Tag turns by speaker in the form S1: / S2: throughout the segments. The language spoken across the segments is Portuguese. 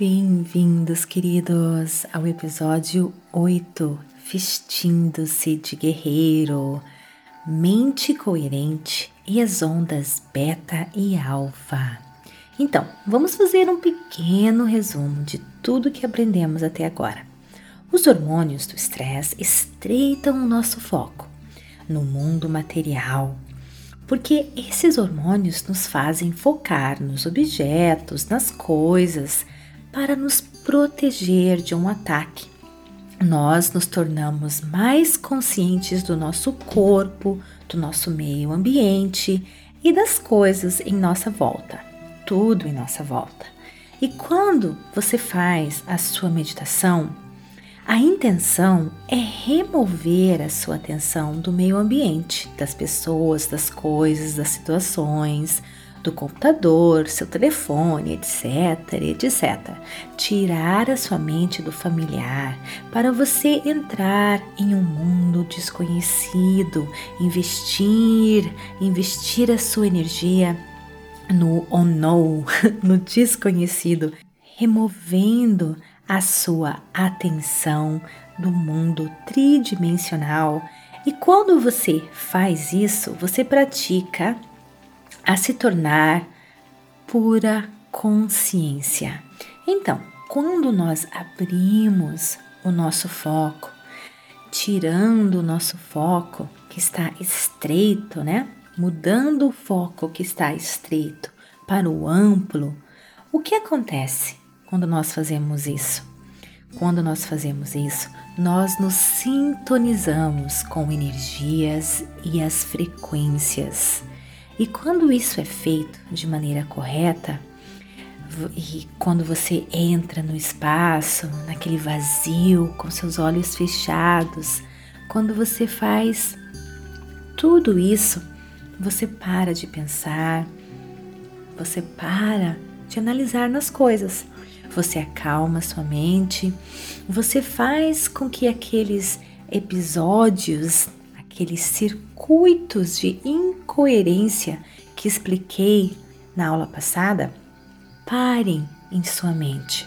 S1: Bem-vindos, queridos, ao episódio 8, Vestindo-se de Guerreiro, Mente Coerente e as Ondas Beta e Alfa. Então, vamos fazer um pequeno resumo de tudo que aprendemos até agora. Os hormônios do estresse estreitam o nosso foco no mundo material, porque esses hormônios nos fazem focar nos objetos, nas coisas, para nos proteger de um ataque. Nós nos tornamos mais conscientes do nosso corpo, do nosso meio ambiente e das coisas em nossa volta, tudo em nossa volta. E quando você faz a sua meditação, a intenção é remover a sua atenção do meio ambiente, das pessoas, das coisas, das situações, do computador, seu telefone, etc, etc. Tirar a sua mente do familiar para você entrar em um mundo desconhecido, investir, investir a sua energia no unknown, no desconhecido, removendo a sua atenção do mundo tridimensional. E quando você faz isso, você pratica a se tornar pura consciência. Então, quando nós abrimos o nosso foco, tirando o nosso foco que está estreito, né? Mudando o foco que está estreito para o amplo, o que acontece quando nós fazemos isso? Quando nós fazemos isso, nós nos sintonizamos com energias e as frequências e quando isso é feito de maneira correta, e quando você entra no espaço, naquele vazio, com seus olhos fechados, quando você faz tudo isso, você para de pensar, você para de analisar nas coisas, você acalma sua mente, você faz com que aqueles episódios aqueles circuitos de incoerência que expliquei na aula passada parem em sua mente.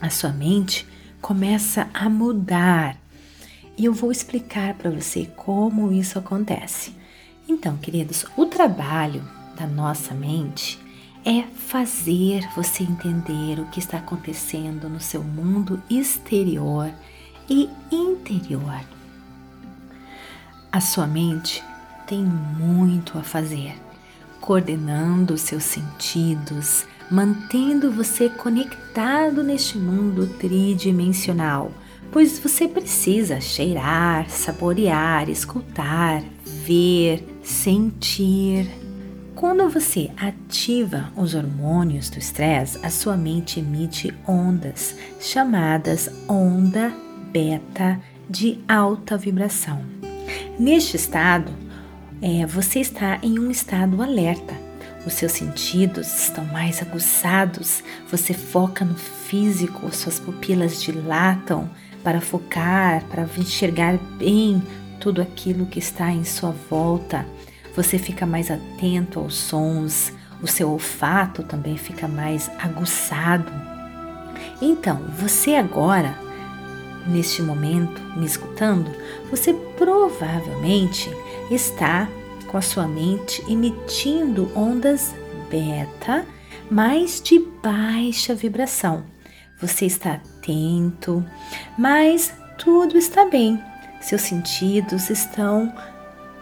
S1: A sua mente começa a mudar e eu vou explicar para você como isso acontece. Então, queridos, o trabalho da nossa mente é fazer você entender o que está acontecendo no seu mundo exterior e interior. A sua mente tem muito a fazer, coordenando os seus sentidos, mantendo você conectado neste mundo tridimensional, pois você precisa cheirar, saborear, escutar, ver, sentir. Quando você ativa os hormônios do estresse, a sua mente emite ondas chamadas onda beta de alta vibração. Neste estado, é, você está em um estado alerta. Os seus sentidos estão mais aguçados, você foca no físico, suas pupilas dilatam para focar, para enxergar bem tudo aquilo que está em sua volta. Você fica mais atento aos sons, o seu olfato também fica mais aguçado. Então, você agora neste momento me escutando, você provavelmente está com a sua mente emitindo ondas beta, mas de baixa vibração. Você está atento, mas tudo está bem. Seus sentidos estão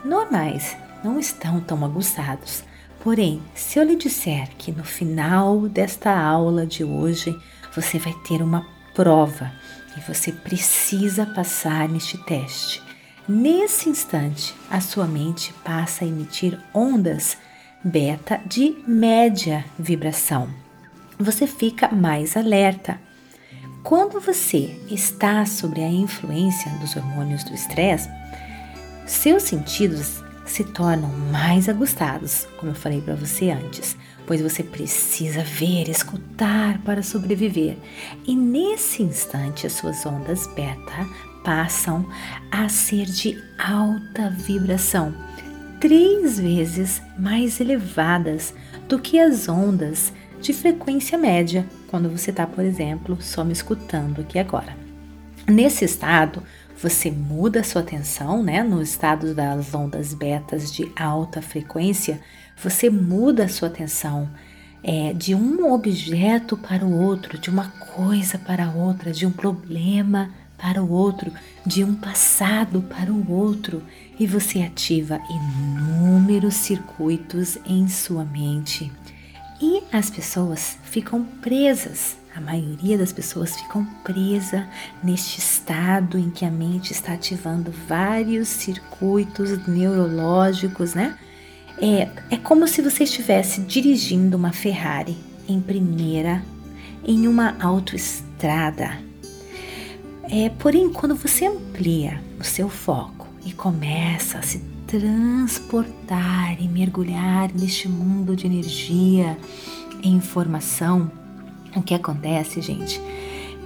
S1: normais, não estão tão aguçados. Porém, se eu lhe disser que no final desta aula de hoje você vai ter uma prova e você precisa passar neste teste. Nesse instante, a sua mente passa a emitir ondas beta de média vibração. Você fica mais alerta. Quando você está sob a influência dos hormônios do estresse, seus sentidos se tornam mais aguçados, como eu falei para você antes pois você precisa ver, escutar para sobreviver. E nesse instante, as suas ondas beta passam a ser de alta vibração, três vezes mais elevadas do que as ondas de frequência média, quando você está, por exemplo, só me escutando aqui agora. Nesse estado, você muda sua atenção, né? No estado das ondas betas de alta frequência, você muda sua atenção é, de um objeto para o outro, de uma coisa para outra, de um problema para o outro, de um passado para o outro, e você ativa inúmeros circuitos em sua mente. E as pessoas ficam presas a maioria das pessoas ficam presa neste estado em que a mente está ativando vários circuitos neurológicos, né? É, é como se você estivesse dirigindo uma Ferrari em primeira em uma autoestrada. É, porém, quando você amplia o seu foco e começa a se transportar e mergulhar neste mundo de energia e informação, o que acontece, gente,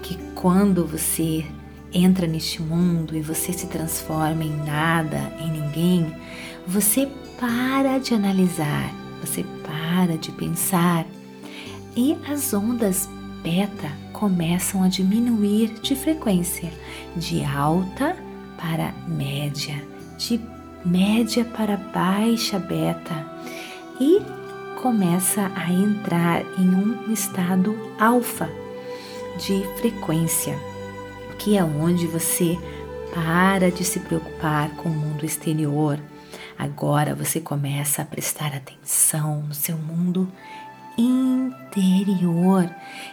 S1: que quando você entra neste mundo e você se transforma em nada, em ninguém, você para de analisar, você para de pensar e as ondas beta começam a diminuir de frequência, de alta para média, de média para baixa beta. E começa a entrar em um estado alfa de frequência, que é onde você para de se preocupar com o mundo exterior. Agora você começa a prestar atenção no seu mundo interior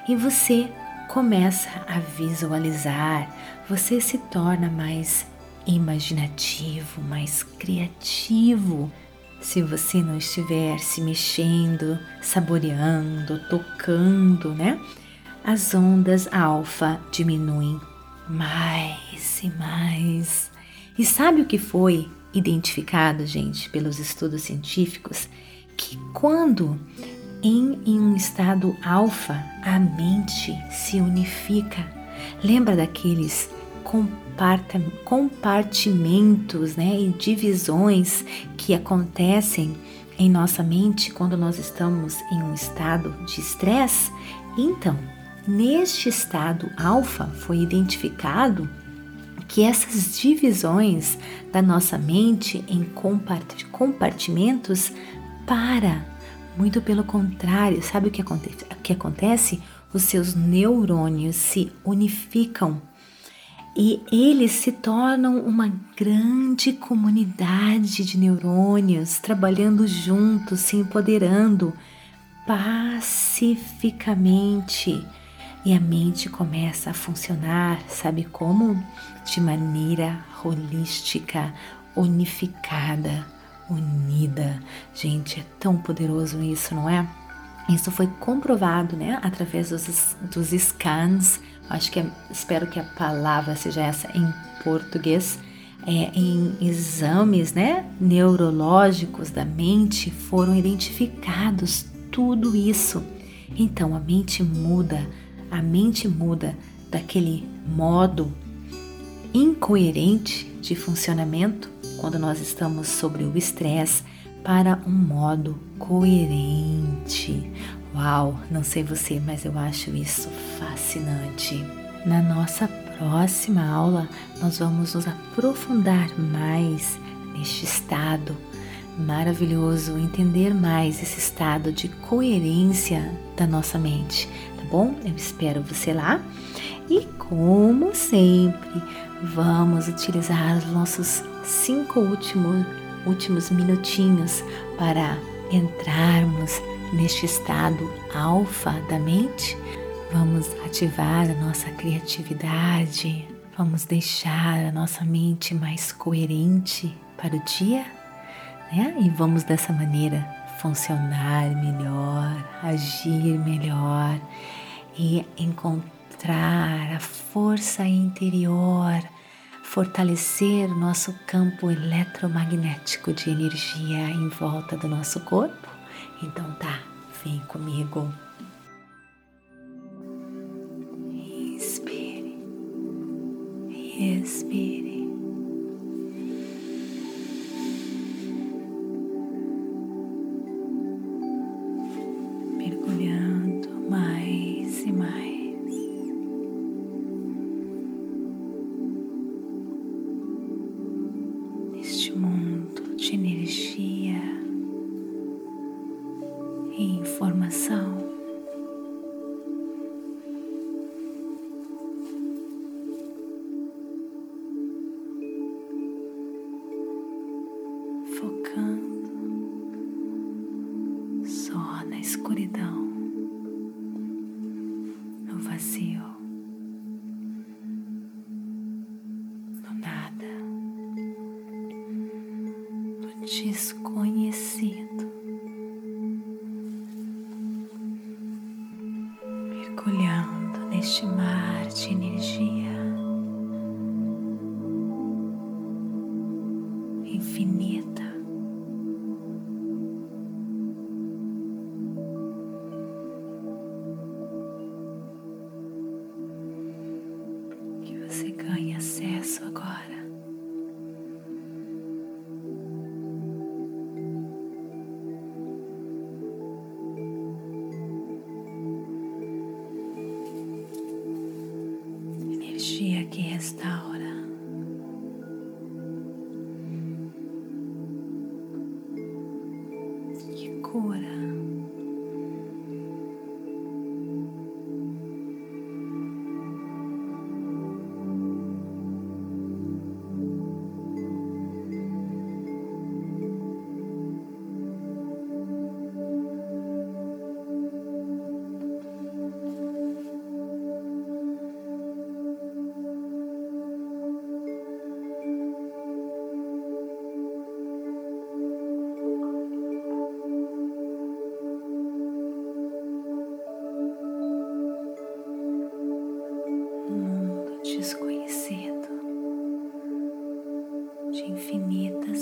S1: e você começa a visualizar, você se torna mais imaginativo, mais criativo se você não estiver se mexendo, saboreando, tocando, né? As ondas alfa diminuem mais e mais. E sabe o que foi identificado, gente, pelos estudos científicos? Que quando em, em um estado alfa a mente se unifica, lembra daqueles compartimentos né, e divisões que acontecem em nossa mente quando nós estamos em um estado de estresse. Então, neste estado alfa foi identificado que essas divisões da nossa mente em compartimentos para. Muito pelo contrário, sabe o que acontece? O que acontece? Os seus neurônios se unificam e eles se tornam uma grande comunidade de neurônios trabalhando juntos, se empoderando pacificamente. E a mente começa a funcionar, sabe como? De maneira holística, unificada, unida. Gente, é tão poderoso isso, não é? Isso foi comprovado, né, através dos, dos scans acho que é, espero que a palavra seja essa em português, é, em exames né, neurológicos da mente foram identificados tudo isso. Então a mente muda, a mente muda daquele modo incoerente de funcionamento quando nós estamos sobre o estresse para um modo coerente, Uau, não sei você, mas eu acho isso fascinante. Na nossa próxima aula, nós vamos nos aprofundar mais neste estado maravilhoso, entender mais esse estado de coerência da nossa mente, tá bom? Eu espero você lá. E como sempre, vamos utilizar os nossos cinco últimos, últimos minutinhos para entrarmos neste estado alfa da mente, vamos ativar a nossa criatividade, vamos deixar a nossa mente mais coerente para o dia, né? E vamos dessa maneira funcionar melhor, agir melhor e encontrar a força interior, fortalecer nosso campo eletromagnético de energia em volta do nosso corpo então tá, vem comigo. Inspire, expire. Informação. Focando só na escuridão, no vazio, no nada, no desconhecido. Mergulhando neste mar de energia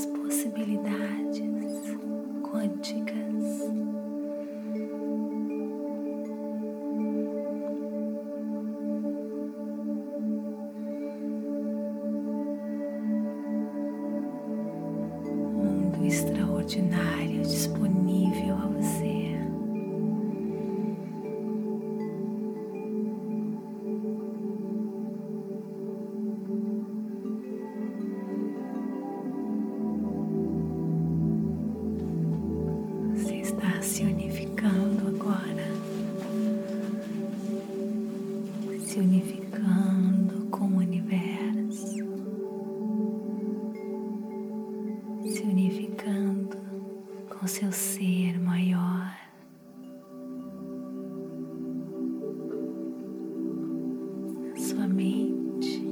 S1: possibilidades se unificando agora, se unificando com o universo, se unificando com seu ser maior. Sua mente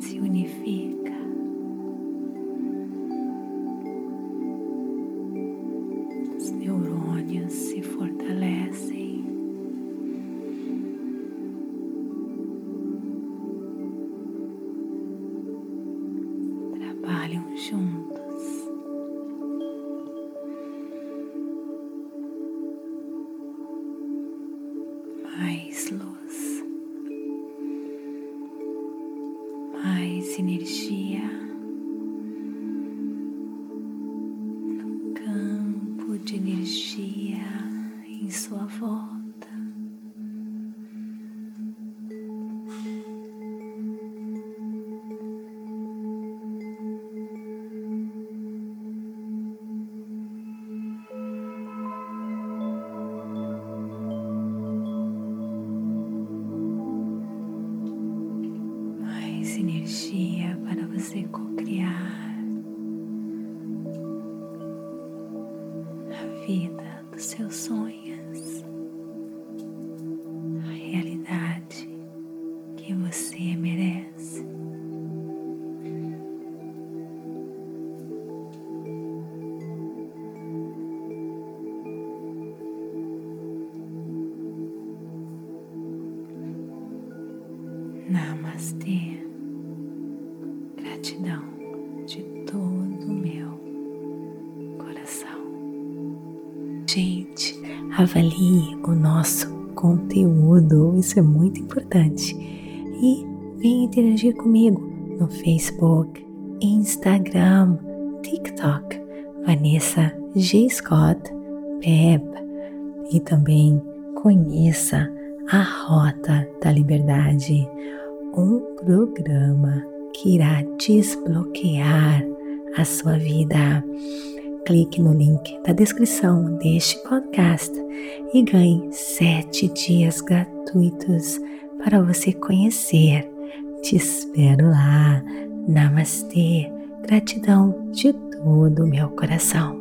S1: se unifica. Mais energia. campo de energia em sua volta. Mais energia para você co-criar a vida dos seus sonhos, a realidade que você merece. Namastê. Gratidão de todo o meu coração. Gente, avalie o nosso conteúdo, isso é muito importante. E venha interagir comigo no Facebook, Instagram, TikTok, Vanessa G. Scott Pep. E também conheça a Rota da Liberdade, um programa que irá desbloquear a sua vida. clique no link da descrição deste podcast e ganhe sete dias gratuitos para você conhecer. Te espero lá. Namastê. Gratidão de todo o meu coração.